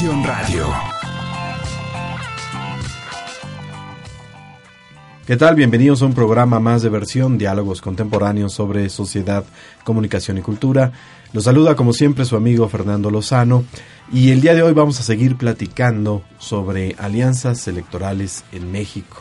Radio. ¿Qué tal? Bienvenidos a un programa más de versión, diálogos contemporáneos sobre sociedad, comunicación y cultura. Los saluda como siempre su amigo Fernando Lozano y el día de hoy vamos a seguir platicando sobre alianzas electorales en México.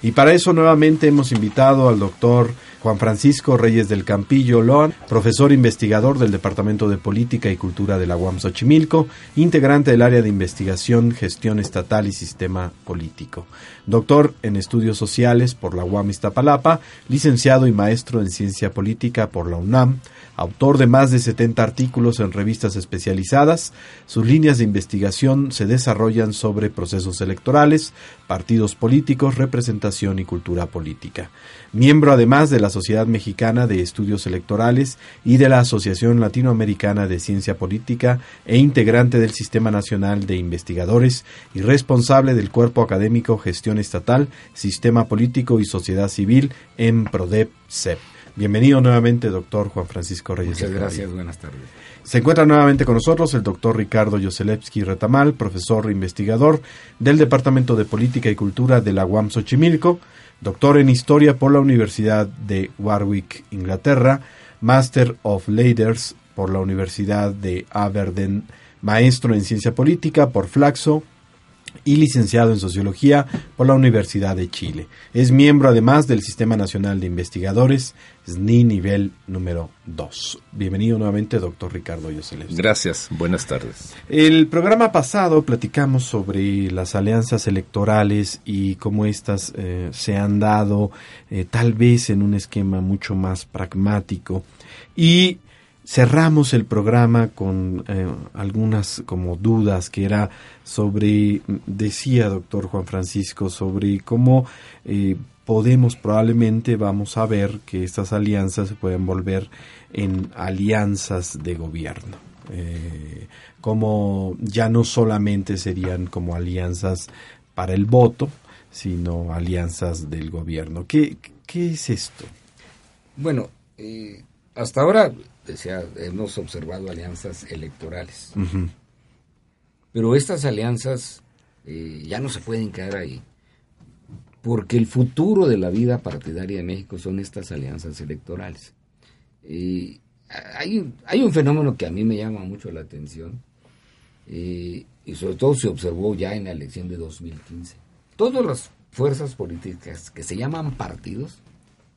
Y para eso nuevamente hemos invitado al doctor Juan Francisco Reyes del Campillo Loan, profesor investigador del Departamento de Política y Cultura de la UAM Xochimilco, integrante del área de investigación, gestión estatal y sistema político. Doctor en estudios sociales por la UAM Iztapalapa, licenciado y maestro en ciencia política por la UNAM, autor de más de 70 artículos en revistas especializadas. Sus líneas de investigación se desarrollan sobre procesos electorales, partidos políticos, representación y cultura política. Miembro además de la Sociedad Mexicana de Estudios Electorales y de la Asociación Latinoamericana de Ciencia Política e integrante del Sistema Nacional de Investigadores y responsable del Cuerpo Académico Gestión Estatal, Sistema Político y Sociedad Civil en PRODEP-CEP. Bienvenido nuevamente, doctor Juan Francisco Reyes. Muchas gracias, buenas tardes. Se encuentra nuevamente con nosotros el doctor Ricardo Yoselevsky Retamal, profesor e investigador del Departamento de Política y Cultura de la UAM Xochimilco, doctor en Historia por la Universidad de Warwick, Inglaterra, Master of Leaders por la Universidad de Aberdeen, maestro en Ciencia Política por Flaxo, y licenciado en Sociología por la Universidad de Chile. Es miembro además del Sistema Nacional de Investigadores, SNI nivel número 2. Bienvenido nuevamente, doctor Ricardo Yoseles. Gracias, buenas tardes. El programa pasado platicamos sobre las alianzas electorales y cómo éstas eh, se han dado eh, tal vez en un esquema mucho más pragmático. Y cerramos el programa con eh, algunas como dudas que era sobre, decía doctor Juan Francisco, sobre cómo eh, podemos probablemente vamos a ver que estas alianzas se pueden volver en alianzas de gobierno. Eh, como ya no solamente serían como alianzas para el voto, sino alianzas del gobierno. ¿Qué, qué es esto? Bueno, hasta ahora decía, hemos observado alianzas electorales. Pero estas alianzas eh, ya no se pueden quedar ahí, porque el futuro de la vida partidaria de México son estas alianzas electorales. hay, hay un fenómeno que a mí me llama mucho la atención, eh, y sobre todo se observó ya en la elección de 2015. Todas las fuerzas políticas que se llaman partidos,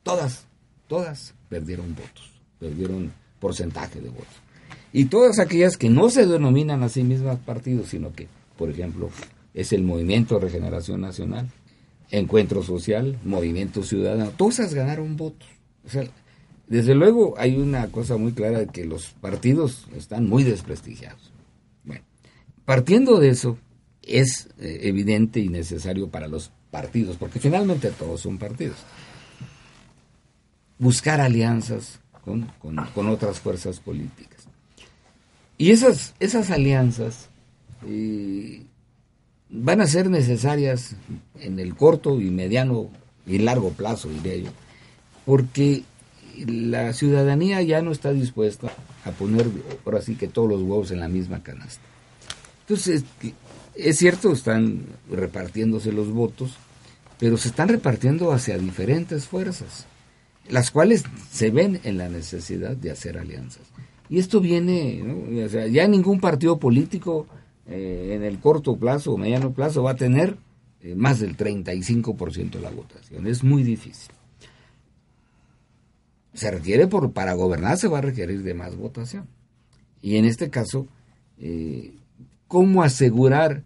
todas, todas perdieron votos, perdieron porcentaje de votos. Y todas aquellas que no se denominan a sí mismas partidos, sino que, por ejemplo, es el Movimiento Regeneración Nacional, Encuentro Social, Movimiento Ciudadano, todas ganaron votos. O sea, desde luego hay una cosa muy clara de que los partidos están muy desprestigiados. Bueno, partiendo de eso, es eh, evidente y necesario para los partidos, porque finalmente todos son partidos, buscar alianzas con, otras fuerzas políticas. Y esas, esas alianzas eh, van a ser necesarias en el corto y mediano y largo plazo, diría yo, porque la ciudadanía ya no está dispuesta a poner, ahora sí que todos los huevos en la misma canasta. Entonces, es cierto, están repartiéndose los votos, pero se están repartiendo hacia diferentes fuerzas las cuales se ven en la necesidad de hacer alianzas. Y esto viene, ya ningún partido político eh, en el corto plazo o mediano plazo va a tener eh, más del 35% de la votación. Es muy difícil. Se requiere, por, para gobernar se va a requerir de más votación. Y en este caso, eh, ¿cómo asegurar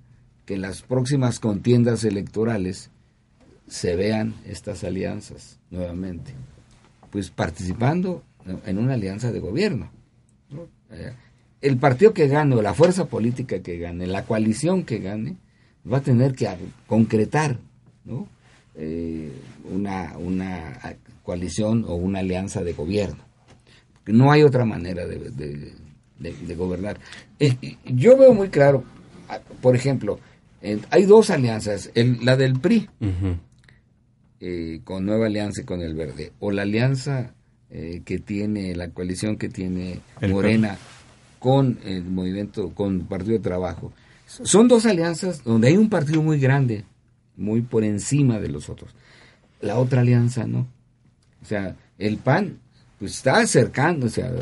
que en las próximas contiendas electorales se vean estas alianzas nuevamente? Pues participando en una alianza de gobierno. Eh, el partido que gane o la fuerza política que gane, la coalición que gane, va a tener que concretar eh, una, una coalición o una alianza de gobierno. No hay otra manera de, gobernar. Eh, yo veo muy claro, por ejemplo, hay dos alianzas, la del PRI, eh, con Nueva Alianza y con el Verde, o la alianza eh, que tiene, la coalición que tiene Morena con el movimiento, con Partido de Trabajo, Son dos alianzas donde hay un partido muy grande, muy por encima de los otros. La otra alianza no. O sea, el PAN pues está acercándose a,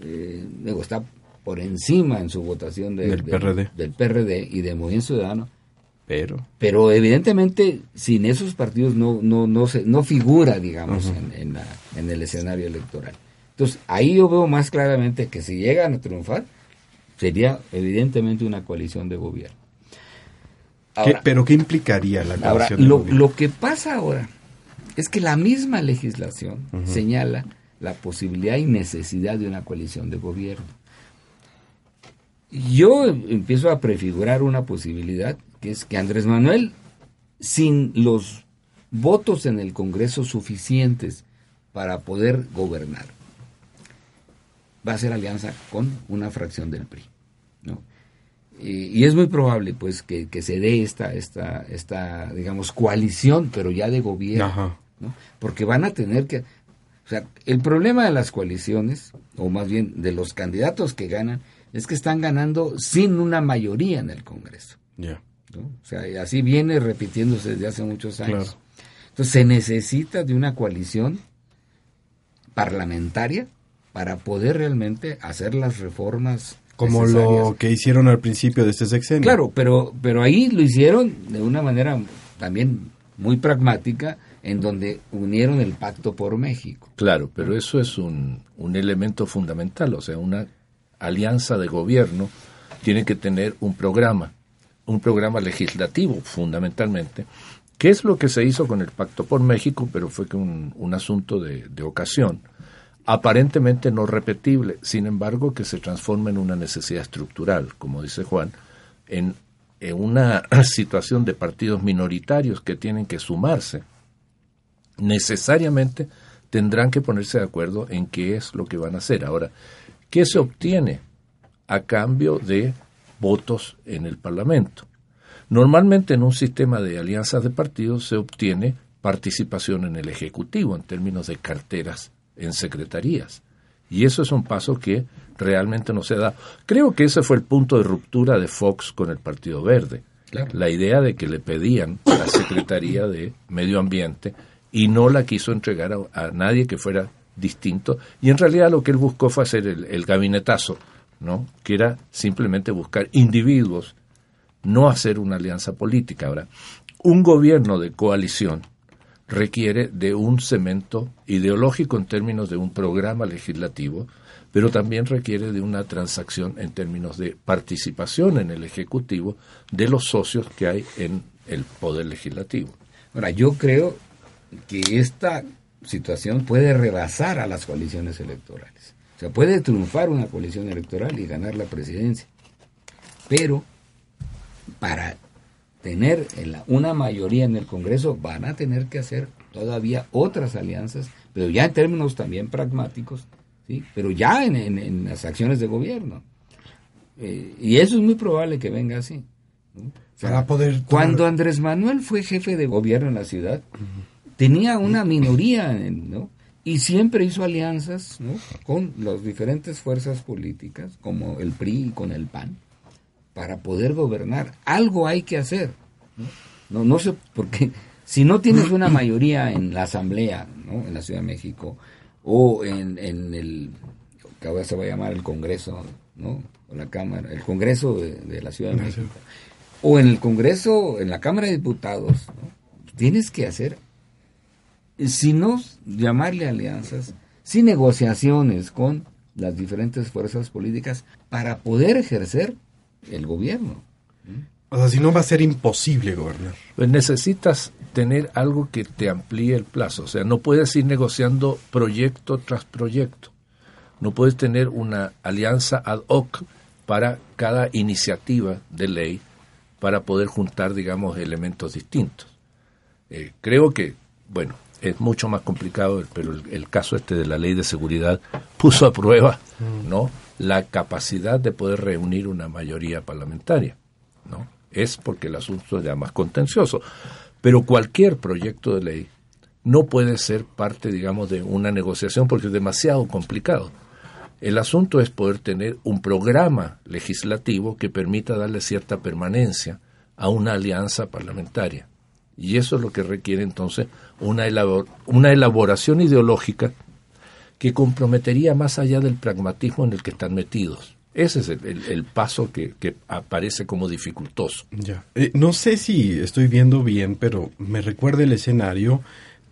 eh, está por encima en su votación del, PRD. del PRD y de Movimiento Ciudadano. Pero. Pero evidentemente sin esos partidos no, no, no, se, no figura, digamos, en, en el escenario electoral. Entonces, ahí yo veo más claramente que si llegan a triunfar, sería evidentemente una coalición de gobierno. ¿Pero qué implicaría la coalición de lo, gobierno? Lo que pasa ahora es que la misma legislación señala la posibilidad y necesidad de una coalición de gobierno. Yo empiezo a prefigurar una posibilidad, que es que Andrés Manuel, sin los votos en el Congreso suficientes para poder gobernar, va a hacer alianza con una fracción del PRI. ¿no? Y, es muy probable pues que, se dé esta, esta, esta, digamos, coalición, pero ya de gobierno. ¿no? Porque van a tener que... O sea, el problema de las coaliciones, o más bien de los candidatos que ganan, es que están ganando sin una mayoría en el Congreso. O sea, así viene repitiéndose desde hace muchos años. Entonces se necesita de una coalición parlamentaria para poder realmente hacer las reformas como lo que hicieron al principio de este sexenio. Claro, pero pero ahí lo hicieron de una manera también muy pragmática en donde unieron el pacto por México. Claro, pero eso es un, un elemento fundamental, o sea, una alianza de gobierno tiene que tener un programa, un programa legislativo fundamentalmente, que es lo que se hizo con el Pacto por México, pero fue un, un asunto de, de ocasión aparentemente no repetible, sin embargo que se transforma en una necesidad estructural, como dice Juan, en, una situación de partidos minoritarios que tienen que sumarse, necesariamente tendrán que ponerse de acuerdo en qué es lo que van a hacer. Ahora, ¿qué se obtiene a cambio de votos en el Parlamento? Normalmente en un sistema de alianzas de partidos se obtiene participación en el Ejecutivo en términos de carteras en secretarías. Y eso es un paso que realmente no se da. Creo que ese fue el punto de ruptura de Fox con el Partido Verde. La idea de que le pedían la Secretaría de Medio Ambiente y no la quiso entregar a, nadie que fuera distinto. Y en realidad lo que él buscó fue hacer el, el gabinetazo, ¿no? que era simplemente buscar individuos, no hacer una alianza política. Ahora, un gobierno de coalición requiere de un cemento ideológico en términos de un programa legislativo, pero también requiere de una transacción en términos de participación en el Ejecutivo de los socios que hay en el Poder Legislativo. Ahora, yo creo que esta situación puede rebasar a las coaliciones electorales. O sea, puede triunfar una coalición electoral y ganar la presidencia. Pero para tener una mayoría en el Congreso, van a tener que hacer todavía otras alianzas, pero ya en términos también pragmáticos, ¿sí? pero ya en, las acciones de gobierno. Eh, y eso es muy probable que venga así. Para poder Cuando Andrés Manuel fue jefe de gobierno en la ciudad, tenía una minoría, ¿no? Y siempre hizo alianzas con las diferentes fuerzas políticas, como el PRI y con el PAN para poder gobernar. Algo hay que hacer. No, no sé, porque si no tienes una mayoría en la Asamblea, ¿no? en la Ciudad de México, o en, en el, que ahora se va a llamar el Congreso, ¿no? o la Cámara, el Congreso de, la Ciudad de México, o en el Congreso, en la Cámara de Diputados, tienes que hacer, si no llamarle alianzas, sin negociaciones con las diferentes fuerzas políticas para poder ejercer el gobierno. O sea, si no va a ser imposible gobernar. Pues necesitas tener algo que te amplíe el plazo. O sea, no puedes ir negociando proyecto tras proyecto. No puedes tener una alianza ad hoc para cada iniciativa de ley para poder juntar, digamos, elementos distintos. Eh, creo que, bueno, es mucho más complicado, pero el, caso este de la ley de seguridad puso a prueba, mm. ¿no? la capacidad de poder reunir una mayoría parlamentaria. ¿no? Es porque el asunto es ya más contencioso. Pero cualquier proyecto de ley no puede ser parte, digamos, de una negociación porque es demasiado complicado. El asunto es poder tener un programa legislativo que permita darle cierta permanencia a una alianza parlamentaria. Y eso es lo que requiere entonces una, una elaboración ideológica que comprometería más allá del pragmatismo en el que están metidos. Ese es el, paso que, aparece como dificultoso. Ya. Eh, no sé si estoy viendo bien, pero me recuerda el escenario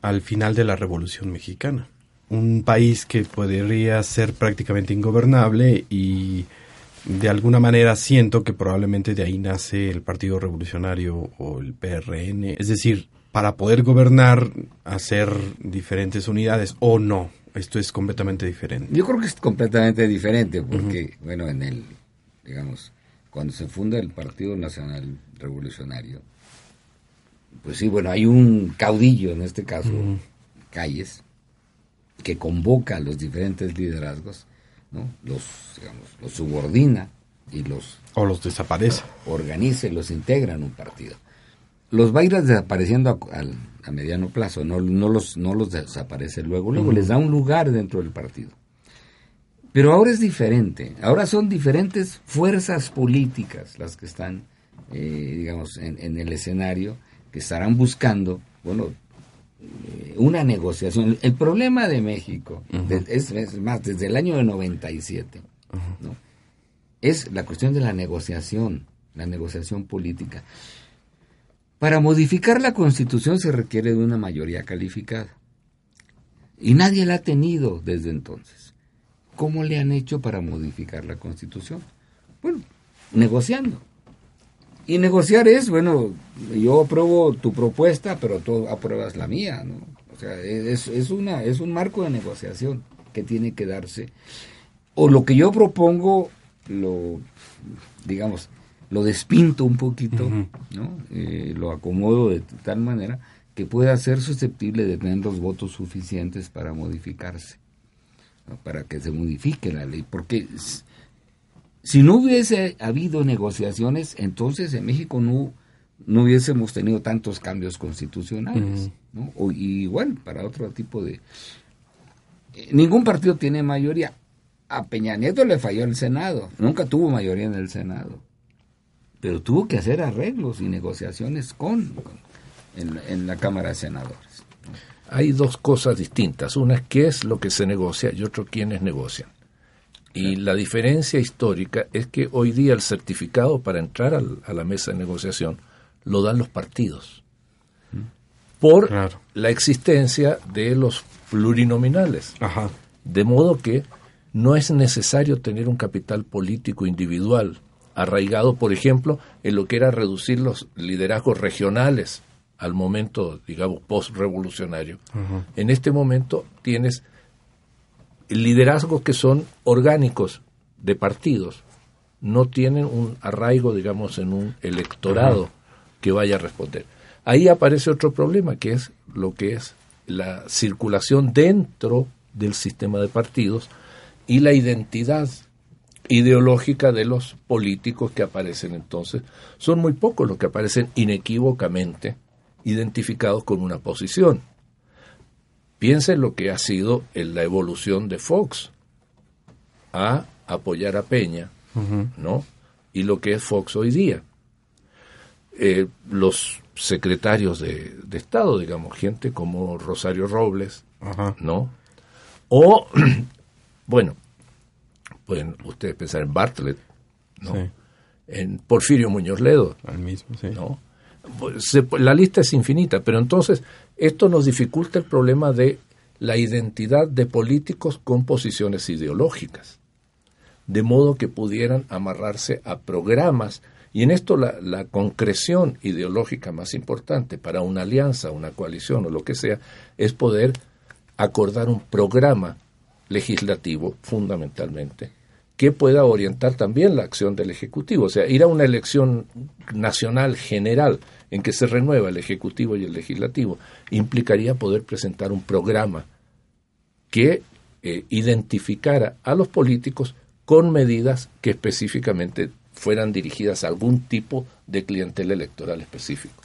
al final de la Revolución Mexicana. Un país que podría ser prácticamente ingobernable y de alguna manera siento que probablemente de ahí nace el Partido Revolucionario o el PRN. Es decir, para poder gobernar, hacer diferentes unidades o no. Esto es completamente diferente. Yo creo que es completamente diferente porque, bueno, en el, digamos, cuando se funda el Partido Nacional Revolucionario, pues sí, bueno, hay un caudillo, en este caso, Calles, que convoca a los diferentes liderazgos, ¿no? Los, digamos, los subordina y los... O los desaparece. Organiza y los integra en un partido. Los va a ir desapareciendo a, mediano plazo, no, no, los, no los desaparece luego, luego les da un lugar dentro del partido. Pero ahora es diferente, ahora son diferentes fuerzas políticas las que están, eh, digamos, en el escenario que estarán buscando, bueno, una negociación. El problema de México, es, más, desde el año de 97, ¿no? es la cuestión de la negociación, la negociación política. Para modificar la constitución se requiere de una mayoría calificada. Y nadie la ha tenido desde entonces. ¿Cómo le han hecho para modificar la constitución? Bueno, negociando. Y negociar es, bueno, yo apruebo tu propuesta, pero tú apruebas la mía, ¿no? O sea, es, es, una, es un marco de negociación que tiene que darse. O lo que yo propongo, lo, digamos, lo despinto un poquito, ¿no? Eh, lo acomodo de tal manera que pueda ser susceptible de tener los votos suficientes para modificarse, para que se modifique la ley. Porque si no hubiese habido negociaciones, entonces en México no, no hubiésemos tenido tantos cambios constitucionales. ¿no? O, igual, para otro tipo de... Eh, ningún partido tiene mayoría. A Peña Nieto le falló el Senado. Nunca tuvo mayoría en el Senado. Pero tuvo que hacer arreglos y negociaciones con, en, en la Cámara de Senadores. Hay dos cosas distintas. Una es qué es lo que se negocia y otro quiénes negocian. Y la diferencia histórica es que hoy día el certificado para entrar a la mesa de negociación lo dan los partidos. Por la existencia de los plurinominales. De modo que no es necesario tener un capital político individual arraigado, por ejemplo, en lo que era reducir los liderazgos regionales al momento, digamos, post-revolucionario. En este momento tienes liderazgos que son orgánicos de partidos, no tienen un arraigo, digamos, en un electorado que vaya a responder. Ahí aparece otro problema, que es lo que es la circulación dentro del sistema de partidos y la identidad ideológica de los políticos que aparecen entonces. Son muy pocos los que aparecen inequívocamente identificados con una posición. Piensen lo que ha sido en la evolución de Fox a apoyar a Peña, ¿no? Y lo que es Fox hoy día. Eh, los secretarios de, Estado, digamos, gente como Rosario Robles, ¿no? O, bueno, pueden ustedes pensar en Bartlett, ¿no? En Porfirio Muñoz Ledo. Al mismo, sí. ¿no? Pues, la lista es infinita, pero entonces esto nos dificulta el problema de la identidad de políticos con posiciones ideológicas, de modo que pudieran amarrarse a programas. Y en esto la, la concreción ideológica más importante para una alianza, una coalición o lo que sea, es poder acordar un programa legislativo fundamentalmente que pueda orientar también la acción del Ejecutivo. O sea, ir a una elección nacional general en que se renueva el Ejecutivo y el Legislativo implicaría poder presentar un programa que eh, identificara a los políticos con medidas que específicamente fueran dirigidas a algún tipo de clientela electoral específico.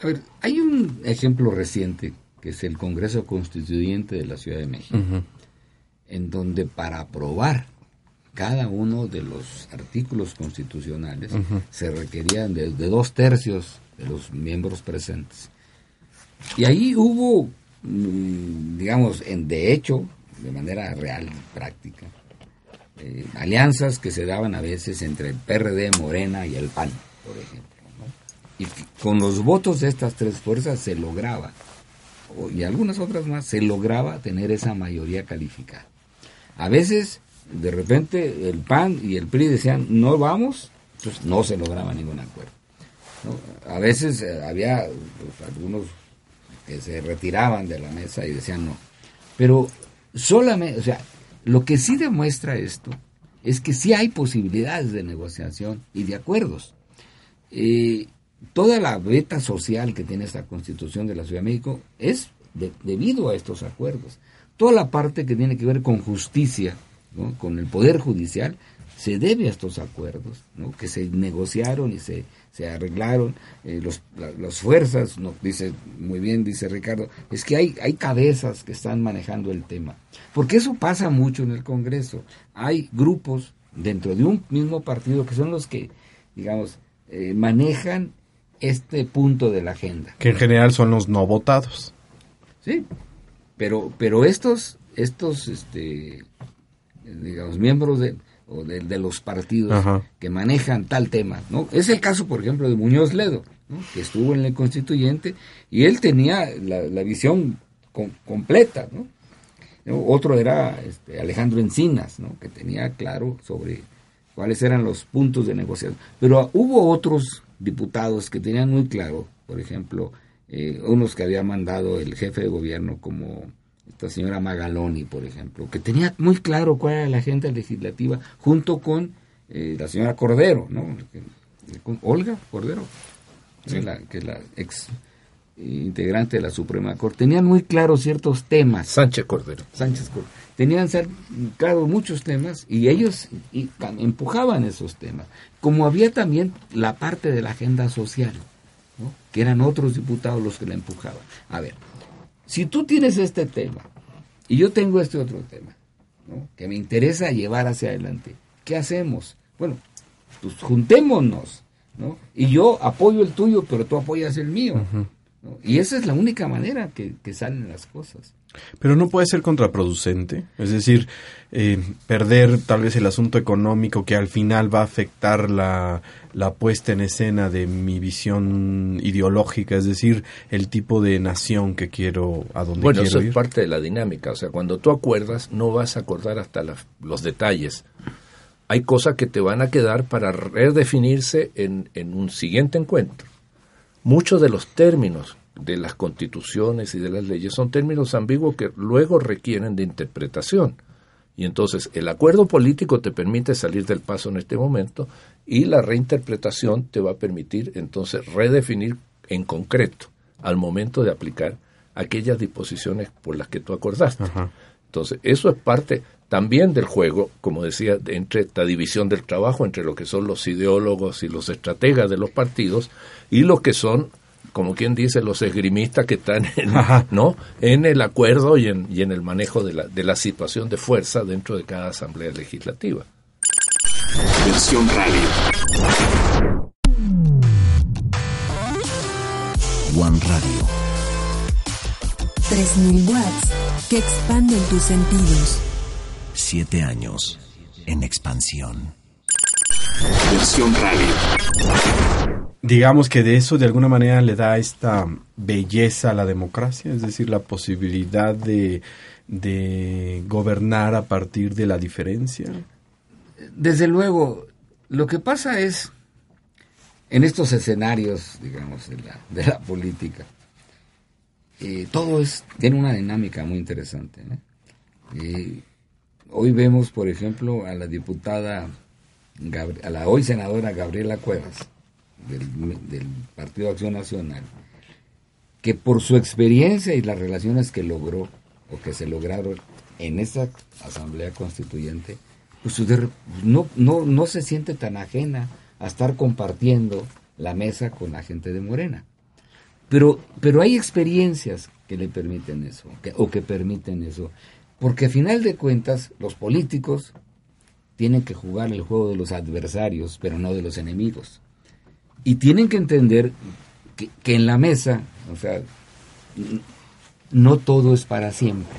A ver, hay un ejemplo reciente que es el Congreso Constituyente de la Ciudad de México en donde para aprobar cada uno de los artículos constitucionales se requerían de, dos tercios de los miembros presentes. Y ahí hubo, mm, digamos, en de hecho, de manera real y práctica, eh, alianzas que se daban a veces entre el PRD, Morena y el PAN, por ejemplo. Y con los votos de estas tres fuerzas se lograba, y algunas otras más, se lograba tener esa mayoría calificada. A veces, de repente, el PAN y el PRI decían, no vamos, entonces no se lograba ningún acuerdo. A veces eh, había pues, algunos que se retiraban de la mesa y decían no. Pero solamente, o sea, lo que sí demuestra esto es que sí hay posibilidades de negociación y de acuerdos. Eh, toda la beta social que tiene esta constitución de la Ciudad de México es debido a estos acuerdos. Toda la parte que tiene que ver con justicia, con el poder judicial, se debe a estos acuerdos, que se negociaron y se, se arreglaron. Eh, los, las fuerzas, ¿no? dice muy bien, dice Ricardo, es que hay, hay cabezas que están manejando el tema. Porque eso pasa mucho en el Congreso. Hay grupos dentro de un mismo partido que son los que, digamos, eh, manejan este punto de la agenda. Que en general son los no votados. Sí, pero, pero estos, estos este, digamos, miembros de, o de, los partidos que manejan tal tema, ¿no? Es el caso, por ejemplo, de Muñoz Ledo, que estuvo en el constituyente y él tenía la, visión completa, ¿no? Otro era este, Alejandro Encinas, ¿no? que tenía claro sobre cuáles eran los puntos de negociación. Pero hubo otros diputados que tenían muy claro, por ejemplo, eh, unos que había mandado el jefe de gobierno como esta señora Magaloni, por ejemplo, que tenía muy claro cuál era la agenda legislativa, junto con eh, la señora Cordero, ¿no? Olga Cordero, que, es la, ex integrante de la Suprema Corte, tenían muy claro ciertos temas. Sánchez Cordero. Sánchez Cordero. Tenían claro muchos temas y ellos empujaban esos temas. Como había también la parte de la agenda social, ¿no? que eran otros diputados los que la empujaban. A ver, si tú tienes este tema y yo tengo este otro tema, que me interesa llevar hacia adelante, ¿qué hacemos? Bueno, pues juntémonos, ¿no? Y yo apoyo el tuyo, pero tú apoyas el mío. Y esa es la única manera que, salen las cosas. Pero no puede ser contraproducente, es decir, eh, perder tal vez el asunto económico que al final va a afectar la, la puesta en escena de mi visión ideológica, es decir, el tipo de nación que quiero, a donde bueno, quiero eso es parte de la dinámica, o sea, cuando tú acuerdas no vas a acordar hasta los detalles. Hay cosas que te van a quedar para redefinirse en, en un siguiente encuentro. Muchos de los términos de las constituciones y de las leyes son términos ambiguos que luego requieren de interpretación. Y entonces el acuerdo político te permite salir del paso en este momento y la reinterpretación te va a permitir entonces redefinir en concreto al momento de aplicar aquellas disposiciones por las que tú acordaste. Entonces, eso es parte también del juego, como decía, entre esta división del trabajo entre lo que son los ideólogos y los estrategas de los partidos y lo que son como quien dice, los esgrimistas que están en, ¿no? en el acuerdo y en, y en el manejo de la, de la situación de fuerza dentro de cada asamblea legislativa. Versión Radio. One Radio. 3000 watts que expanden tus sentidos. Siete años en expansión. Versión Radio digamos que de eso de alguna manera le da esta belleza a la democracia, es decir, la posibilidad de, de gobernar a partir de la diferencia. Desde luego, lo que pasa es, en estos escenarios, digamos, de la, de la política, eh, todo es, tiene una dinámica muy interesante. Eh, hoy vemos, por ejemplo, a la diputada, a la hoy senadora Gabriela Cuevas, del, Partido Acción Nacional, que por su experiencia y las relaciones que logró o que se lograron en esa asamblea constituyente, pues no, no, no se siente tan ajena a estar compartiendo la mesa con la gente de Morena. Pero, pero hay experiencias que le permiten eso, o que permiten eso. Porque a final de cuentas, los políticos tienen que jugar el juego de los adversarios, pero no de los enemigos. Y tienen que entender que, en la mesa, o sea, no todo es para siempre,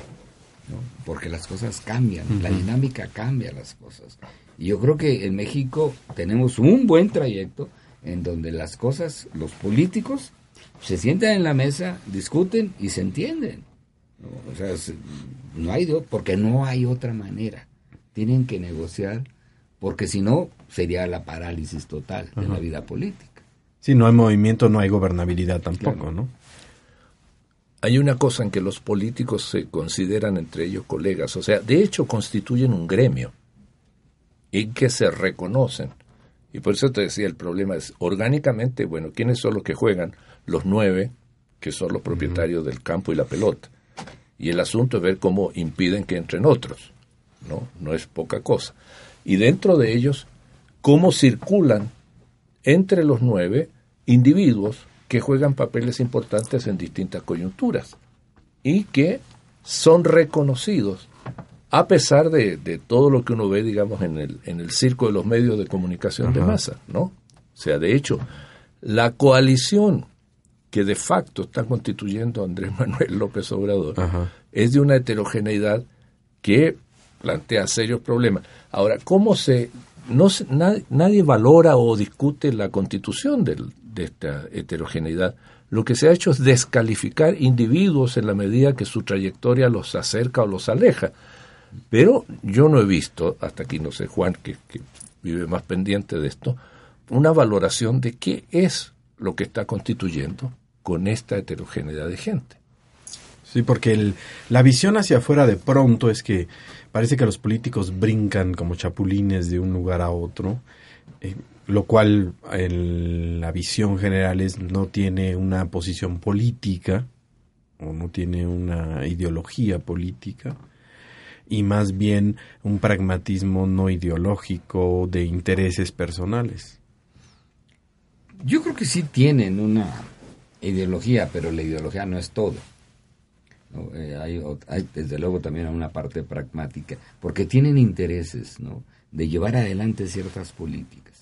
porque las cosas cambian, la dinámica cambia las cosas. Y yo creo que en México tenemos un buen trayecto en donde las cosas, los políticos, se sientan en la mesa, discuten y se entienden. O sea, no hay, porque no hay otra manera. Tienen que negociar, porque si no, sería la parálisis total de la vida política. Si no hay movimiento, no hay gobernabilidad tampoco, ¿no? Hay una cosa en que los políticos se consideran entre ellos colegas, o sea, de hecho constituyen un gremio en que se reconocen. Y por eso te decía, el problema es orgánicamente, bueno, ¿quiénes son los que juegan? Los nueve, que son los propietarios del campo y la pelota. Y el asunto es ver cómo impiden que entren otros. ¿no? No es poca cosa. Y dentro de ellos, cómo circulan entre los nueve individuos que juegan papeles importantes en distintas coyunturas y que son reconocidos a pesar de, todo lo que uno ve, digamos, en el, en el circo de los medios de comunicación de masa, ¿no? O sea, de hecho, la coalición que de facto está constituyendo Andrés Manuel López Obrador es de una heterogeneidad que plantea serios problemas. Ahora, ¿cómo se no nadie, valora o discute la constitución de esta heterogeneidad. Lo que se ha hecho es descalificar individuos en la medida que su trayectoria los acerca o los aleja. Pero yo no he visto, hasta aquí no sé Juan, que, vive más pendiente de esto, una valoración de qué es lo que está constituyendo con esta heterogeneidad de gente. Sí, porque la visión hacia afuera de pronto es que parece que los políticos brincan como chapulines de un lugar a otro, eh, lo cual en la visión general es no tiene una posición política o no tiene una ideología política y más bien un pragmatismo no ideológico de intereses personales. Yo creo que sí tienen una ideología, pero la ideología no es todo. Eh, hay, desde luego también una parte pragmática, porque tienen intereses ¿no? de llevar adelante ciertas políticas.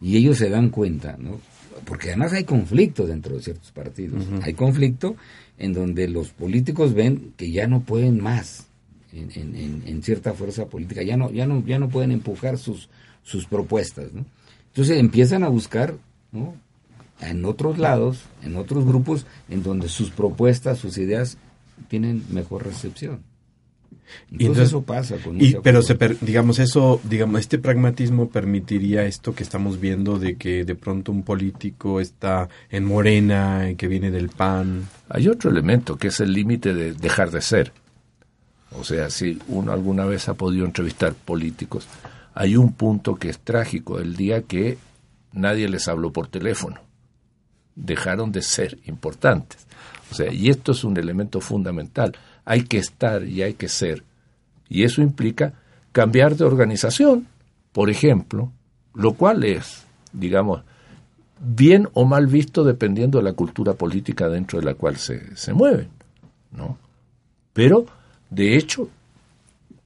Y ellos se dan cuenta, ¿no? porque además hay conflicto dentro de ciertos partidos. Hay conflicto en donde los políticos ven que ya no pueden más en, cierta fuerza política, ya no, ya no, ya no pueden empujar sus, sus propuestas. ¿no? Entonces empiezan a buscar ¿no? En otros lados, en otros grupos, en donde sus propuestas, sus ideas tienen mejor recepción. y entonces, eso pasa con y, pero se digamos eso digamos este pragmatismo permitiría esto que estamos viendo de que de pronto un político está en Morena que viene del PAN. Hay otro elemento que es el límite de dejar de ser. O sea si uno alguna vez ha podido entrevistar políticos hay un punto que es trágico el día que nadie les habló por teléfono dejaron de ser importantes o sea, y esto es un elemento fundamental. Hay que estar y hay que ser. Y eso implica cambiar de organización, por ejemplo, lo cual es, digamos, bien o mal visto dependiendo de la cultura política dentro de la cual se, se mueven, ¿no? Pero, de hecho,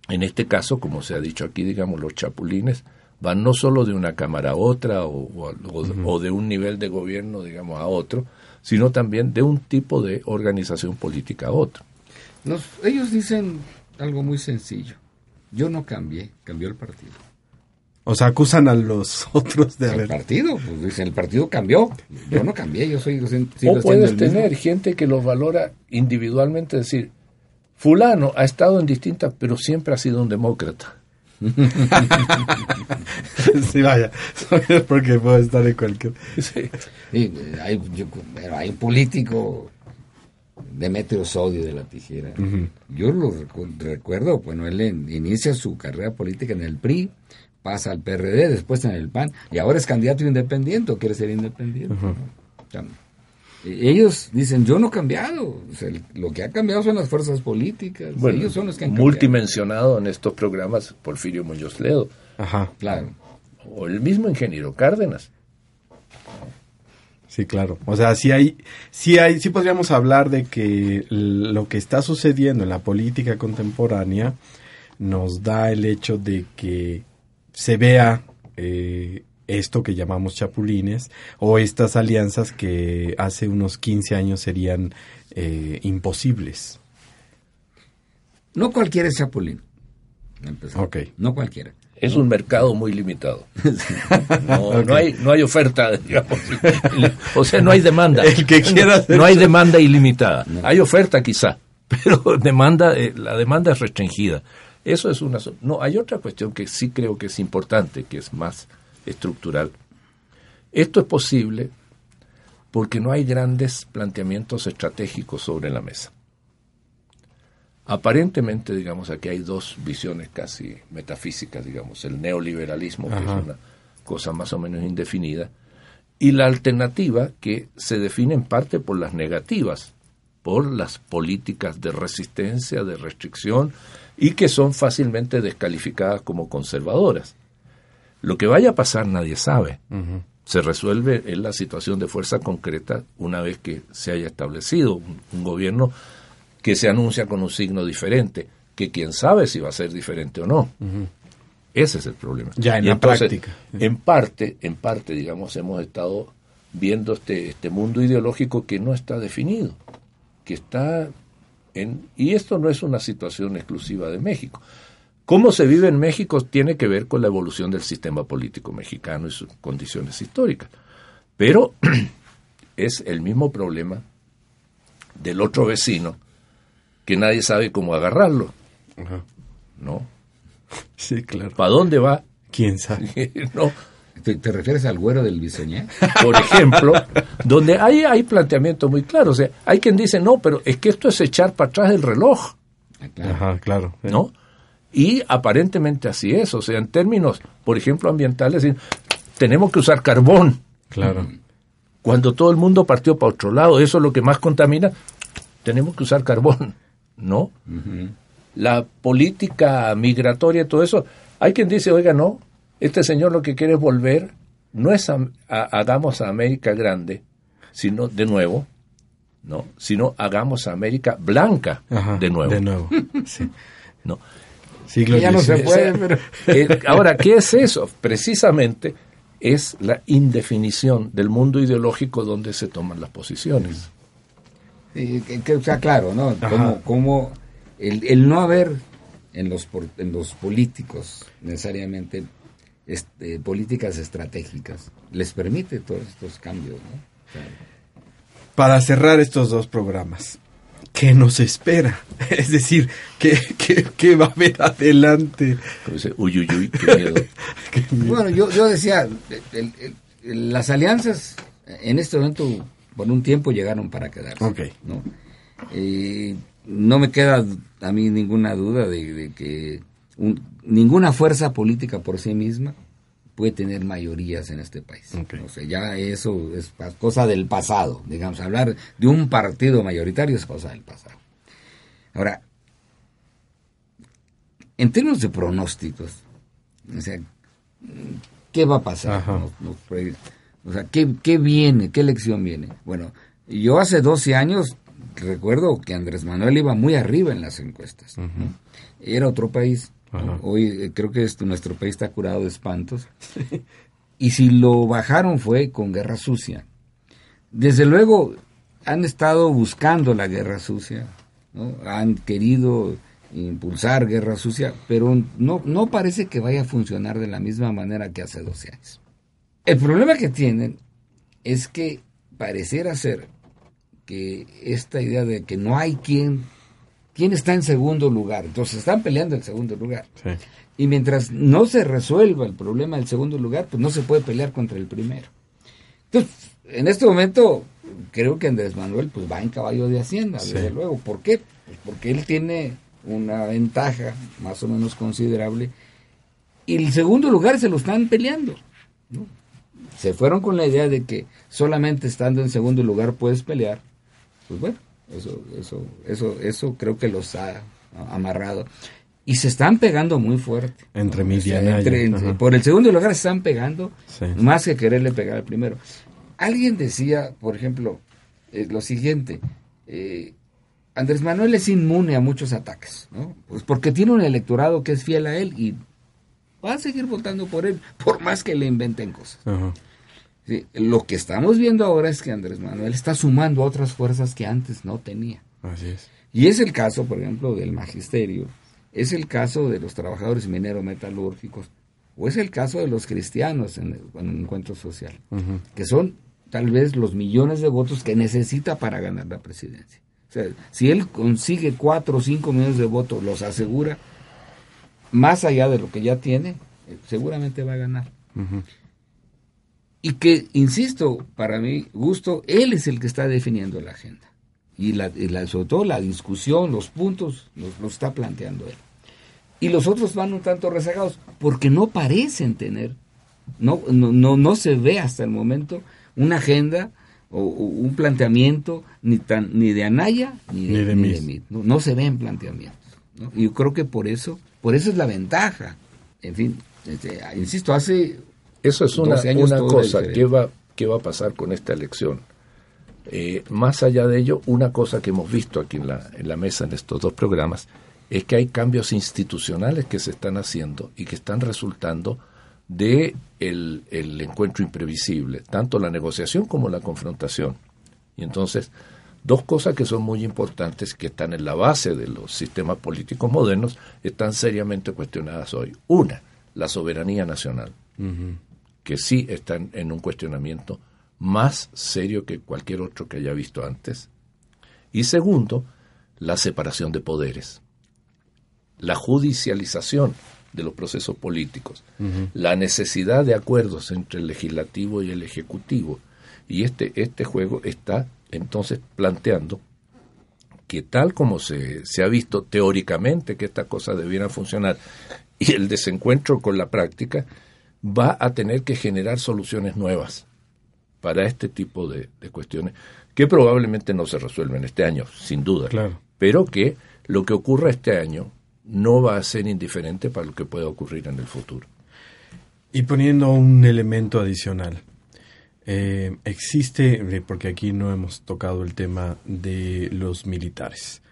en este caso, como se ha dicho aquí, digamos, los chapulines van no solo de una cámara a otra o, o de un nivel de gobierno, digamos, a otro, sino también de un tipo de organización política a otro. ellos dicen algo muy sencillo. Yo no cambié, cambió el partido. O sea, acusan a los otros de haber... El partido, pues dicen, el partido cambió. Yo no cambié, yo soy... o puedes tener gente que los valora individualmente, decir, fulano ha estado en distintas, pero siempre ha sido un demócrata. sí, vaya, porque puede estar en cualquier. Sí. hay, hay un político, Demetrio Sodio de la Tijera. Yo lo recuerdo, bueno, él inicia su carrera política en el PRI, pasa al PRD, después en el PAN, y ahora es candidato independiente o quiere ser independiente. Ellos dicen, yo no he cambiado. lo que ha cambiado son las fuerzas políticas. Ellos son los que han Multimensionado en estos programas Porfirio Muñoz Ledo. Ajá. Claro. O el mismo ingeniero Cárdenas. Sí, claro. O sea, sí hay, sí hay, sí podríamos hablar de que lo que está sucediendo en la política contemporánea nos da el hecho de que se vea eh, esto que llamamos chapulines o estas alianzas que hace unos 15 años serían eh, imposibles. No cualquiera es chapulín. Ok. No cualquiera. Es un mercado muy limitado. No, hay, no hay oferta, digamos. O sea, no hay demanda. El que quiera No hay demanda ilimitada. Hay oferta quizá, pero demanda, eh, la demanda es restringida. Eso es una... No, hay otra cuestión que sí creo que es importante, que es más estructural. Esto es posible porque no hay grandes planteamientos estratégicos sobre la mesa. Aparentemente, digamos, aquí hay dos visiones casi metafísicas, digamos, el neoliberalismo, que es una cosa más o menos indefinida, y la alternativa que se define en parte por las negativas, por las políticas de resistencia, de restricción, y que son fácilmente descalificadas como conservadoras. Lo que vaya a pasar nadie sabe. Se resuelve en la situación de fuerza concreta una vez que se haya establecido un gobierno que se anuncia con un signo diferente, que quién sabe si va a ser diferente o no. Ese es el problema. Ya en la práctica. En parte, en parte, digamos, hemos estado viendo este, este mundo ideológico que no está definido, que está en... Y esto no es una situación exclusiva de México. Cómo se vive en México tiene que ver con la evolución del sistema político mexicano y sus condiciones históricas. Pero es el mismo problema del otro vecino que nadie sabe cómo agarrarlo. ¿No? Sí, claro. ¿Para dónde va? ¿Quién sabe? no. ¿Te, refieres al güero del bisoñé? Por ejemplo, donde hay, hay planteamientos muy claros. O sea, hay quien dice, no, pero es que esto es echar para atrás el reloj. Ah, claro. Ajá, claro. ¿No? Y aparentemente así es. O sea, en términos, por ejemplo, ambientales, tenemos que usar carbón. Claro. Cuando todo el mundo partió para otro lado, eso es lo que más contamina, tenemos que usar carbón. ¿no? La política migratoria, todo eso. Hay quien dice, oiga, no, este señor lo que quiere es volver, no es a, hagamos a América grande, sino de nuevo, ¿no? Sino hagamos a América blanca de nuevo. De nuevo, sí. ¿No? Ya no se puede, pero... Eh, ahora, ¿qué es eso? Precisamente es la indefinición del mundo ideológico donde se toman las posiciones que, sea claro, ¿no? Como, el, no haber en los, en los políticos necesariamente este, políticas estratégicas les permite todos estos cambios, ¿no? Para cerrar estos dos programas, ¿qué nos espera? Es decir, ¿qué, qué, va a haber adelante? Uy, uy, uy, qué miedo. Bueno, yo, yo decía, las alianzas en este momento por un tiempo llegaron para quedarse. ¿no? no me queda a mí ninguna duda de, que ninguna fuerza política por sí misma puede tener mayorías en este país. O sea, ya eso es cosa del pasado, digamos, hablar de un partido mayoritario es cosa del pasado. Ahora, en términos de pronósticos, o sea, ¿qué va a pasar? O sea, ¿qué, viene? ¿Qué elección viene? Bueno, yo hace 12 años recuerdo que Andrés Manuel iba muy arriba en las encuestas. Era otro país. Hoy eh, creo que nuestro país está curado de espantos. y si lo bajaron fue con guerra sucia. Desde luego han estado buscando la guerra sucia, han querido impulsar guerra sucia, pero no, no parece que vaya a funcionar de la misma manera que hace 12 años. El problema que tienen es que pareciera ser que esta idea de que no hay quien, quien está en segundo lugar, entonces están peleando el segundo lugar. Y mientras no se resuelva el problema del segundo lugar, pues no se puede pelear contra el primero. Entonces, en este momento, creo que Andrés Manuel pues va en caballo de Hacienda, desde luego. ¿Por qué? Pues porque él tiene una ventaja más o menos considerable y el segundo lugar se lo están peleando. ¿no? se fueron con la idea de que solamente estando en segundo lugar puedes pelear, pues bueno, eso, eso, eso, eso creo que los ha amarrado. Y se están pegando muy fuerte. Entre ¿no? Por el segundo lugar se están pegando más que quererle pegar al primero. alguien decía, por ejemplo, eh, lo siguiente, eh, Andrés Manuel es inmune a muchos ataques, ¿no? Pues porque tiene un electorado que es fiel a él y va a seguir votando por él, por más que le inventen cosas. Lo que estamos viendo ahora es que Andrés Manuel está sumando otras fuerzas que antes no tenía. Así es. Y es el caso, por ejemplo, del magisterio, es el caso de los trabajadores minero-metalúrgicos, o es el caso de los cristianos en el, encuentro social, que son tal vez los millones de votos que necesita para ganar la presidencia. O sea, si él consigue cuatro o cinco millones de votos, los asegura, más allá de lo que ya tiene, eh, seguramente va a ganar. Y que, insisto, para mi gusto, él es el que está definiendo la agenda. Y, la, sobre todo la discusión, los puntos, los, está planteando él. Y los otros van un tanto rezagados, porque no parecen tener, no, no, no, se ve hasta el momento una agenda o, un planteamiento ni tan ni de Anaya ni de, ni No, se ven planteamientos. Y yo creo que por eso, por eso es la ventaja. En fin, este, insisto, hace eso es una, una cosa que va, que va a pasar con esta elección. Eh, más allá de ello, una cosa que hemos visto aquí en la, en la mesa en estos dos programas es que hay cambios institucionales que se están haciendo y que están resultando de el, el, encuentro imprevisible, tanto la negociación como la confrontación. Y entonces, dos cosas que son muy importantes, que están en la base de los sistemas políticos modernos, están seriamente cuestionadas hoy. Una, la soberanía nacional, que sí está en un cuestionamiento más serio que cualquier otro que haya visto antes. Y segundo, la separación de poderes, la judicialización de los procesos políticos, la necesidad de acuerdos entre el legislativo y el ejecutivo. Y este, este juego está entonces planteando que tal como se, se ha visto teóricamente que estas cosas debieran funcionar y el desencuentro con la práctica, va a tener que generar soluciones nuevas para este tipo de, cuestiones que probablemente no se resuelven este año, sin duda, claro. pero que lo que ocurra este año no va a ser indiferente para lo que pueda ocurrir en el futuro. Y poniendo un elemento adicional, eh, existe, eh, porque aquí no hemos tocado el tema de los militares,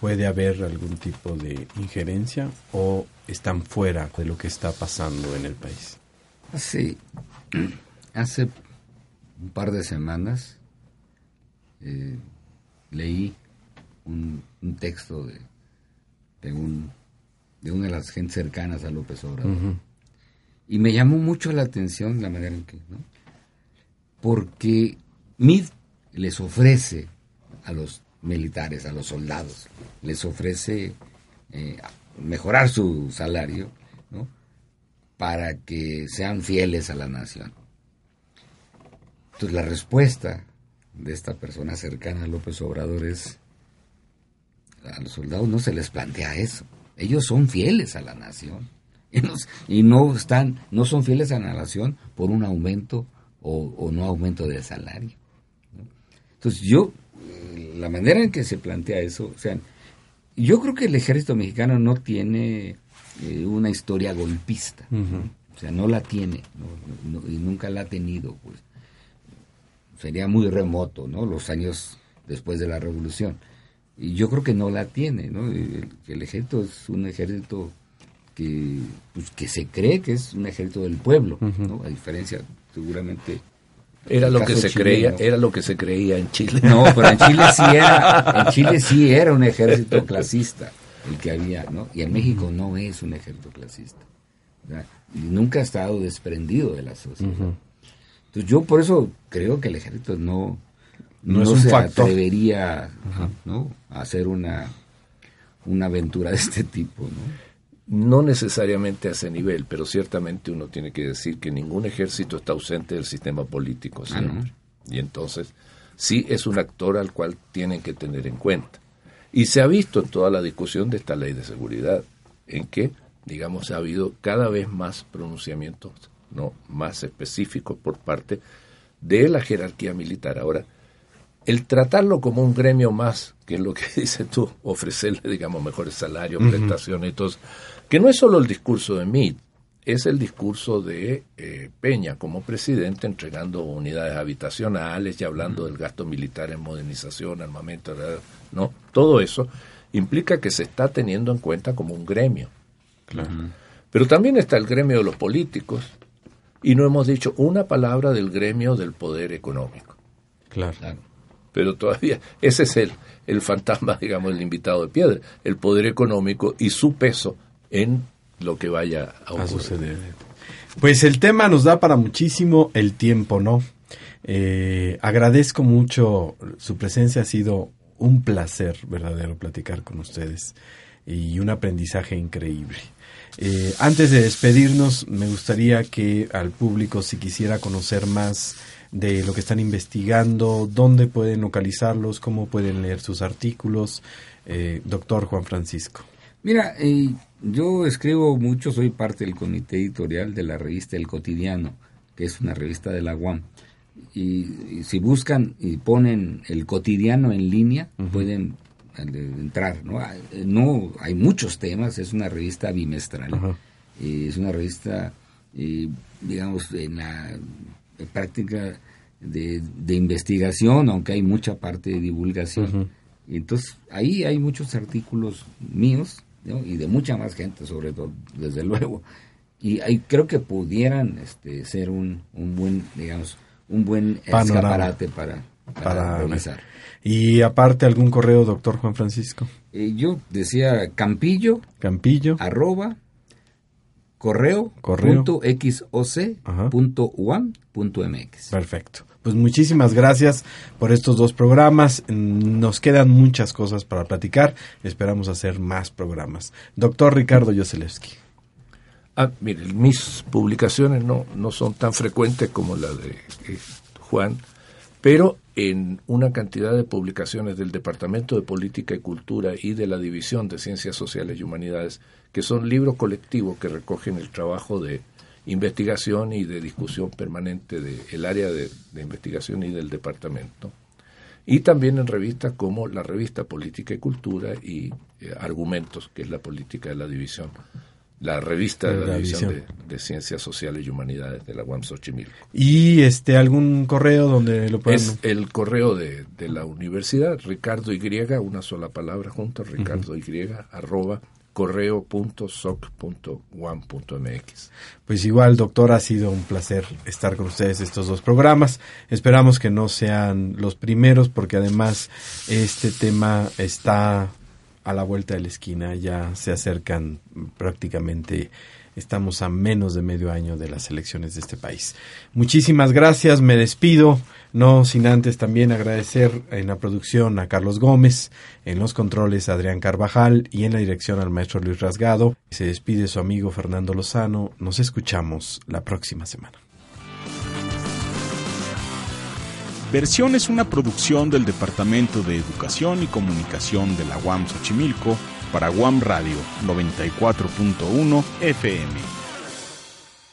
¿puede haber algún tipo de injerencia o están fuera de lo que está pasando en el país? Sí, hace un par de semanas eh, leí un, texto de, de, un, de una de las gentes cercanas a López Obrador. Y me llamó mucho la atención la manera en que, ¿no? Porque MID les ofrece a los militares, a los soldados, les ofrece eh, mejorar su salario, ¿no? Para que sean fieles a la nación. Entonces la respuesta de esta persona cercana a López Obrador es, a los soldados no se les plantea eso. Ellos son fieles a la nación. Y, no están, no son fieles a la nación por un aumento o, no aumento de salario. Entonces yo, la manera en que se plantea eso, o sea, yo creo que el ejército mexicano no tiene eh, una historia golpista. O sea, no la tiene y nunca la ha tenido. Pues sería muy remoto, ¿no? Los años después de la revolución. Y yo creo que no la tiene, ¿no? El, ejército es un ejército que, pues, que se cree que es un ejército del pueblo, ¿no? A diferencia, seguramente... Era lo que se creía, era lo que se creía en Chile. No, pero en Chile sí era, en Chile sí era un ejército clasista el que había, ¿no? Y en México no es un ejército clasista. Y nunca ha estado desprendido de la sociedad yo por eso creo que el ejército no, no, se atrevería a hacer una, una aventura de este tipo. ¿no? No necesariamente a ese nivel, pero ciertamente uno tiene que decir que ningún ejército está ausente del sistema político ah, Y entonces sí es un actor al cual tienen que tener en cuenta. Y se ha visto en toda la discusión de esta ley de seguridad, en que, digamos, ha habido cada vez más pronunciamientos no más específicos por parte de la jerarquía militar. Ahora, el tratarlo como un gremio más, que es lo que dices tú, ofrecerle, digamos, mejores salarios, prestaciones y todo, que no es solo el discurso de Meade, es el discurso de eh, Peña como presidente entregando unidades habitacionales y hablando del gasto militar en modernización, armamento, ¿no? Todo eso implica que se está teniendo en cuenta como un gremio. Pero también está el gremio de los políticos y no hemos dicho una palabra del gremio del poder económico. Claro. Pero todavía ese es el, el fantasma, digamos, el invitado de piedra, el poder económico y su peso en lo que vaya a, suceder. Pues el tema nos da para muchísimo el tiempo, ¿no? Eh, agradezco mucho su presencia, ha sido un placer verdadero platicar con ustedes y un aprendizaje increíble. Eh, antes de despedirnos, me gustaría que al público, si quisiera conocer más de lo que están investigando, dónde pueden localizarlos, cómo pueden leer sus artículos, eh, doctor Juan Francisco. Mira, eh, yo escribo mucho, soy parte del comité editorial de la revista El Cotidiano, que es una revista de la UAM. Y, si buscan y ponen el cotidiano en línea, pueden entrar. ¿no? Ah, no hay muchos temas, es una revista bimestral. Eh, es una revista, eh, digamos, en la práctica de, investigación, aunque hay mucha parte de divulgación. Entonces, ahí hay muchos artículos míos y de mucha más gente, sobre todo, desde luego. Y ahí creo que pudieran este, ser un, un buen, digamos, un buen escaparate para, para, revisar. Y aparte, ¿algún correo, doctor Juan Francisco? Eh, yo decía Campillo. Campillo. Arroba correo, correo. Punto punto punto mx. Perfecto. Pues muchísimas gracias por estos dos programas. Nos quedan muchas cosas para platicar. Esperamos hacer más programas. Doctor Ricardo Yoselewski. Ah, mire, mis publicaciones no, no son tan frecuentes como la de eh, Juan, pero en una cantidad de publicaciones del Departamento de Política y Cultura y de la División de Ciencias Sociales y Humanidades, que son libros colectivos que recogen el trabajo de investigación y de discusión permanente del área de, investigación y del departamento. Y también en revistas como la revista Política y Cultura y eh, Argumentos, que es la política de la división, la revista de la, división, De, Ciencias Sociales y Humanidades de la UAM Xochimilco. ¿Y este algún correo donde lo pueden...? Es el correo de, la universidad, Ricardo Y, una sola palabra junto, Ricardo Y, arroba correo.soc.one.mx. Pues igual, doctor, ha sido un placer estar con ustedes estos dos programas. Esperamos que no sean los primeros porque además este tema está a la vuelta de la esquina, ya se acercan prácticamente Estamos a menos de medio año de las elecciones de este país. Muchísimas gracias, me despido, no sin antes también agradecer en la producción a Carlos Gómez, en los controles a Adrián Carvajal y en la dirección al maestro Luis Rasgado. Se despide su amigo Fernando Lozano. Nos escuchamos la próxima semana. Versión es una producción del Departamento de Educación y Comunicación de la UAM Xochimilco para Guam Radio 94.1 FM.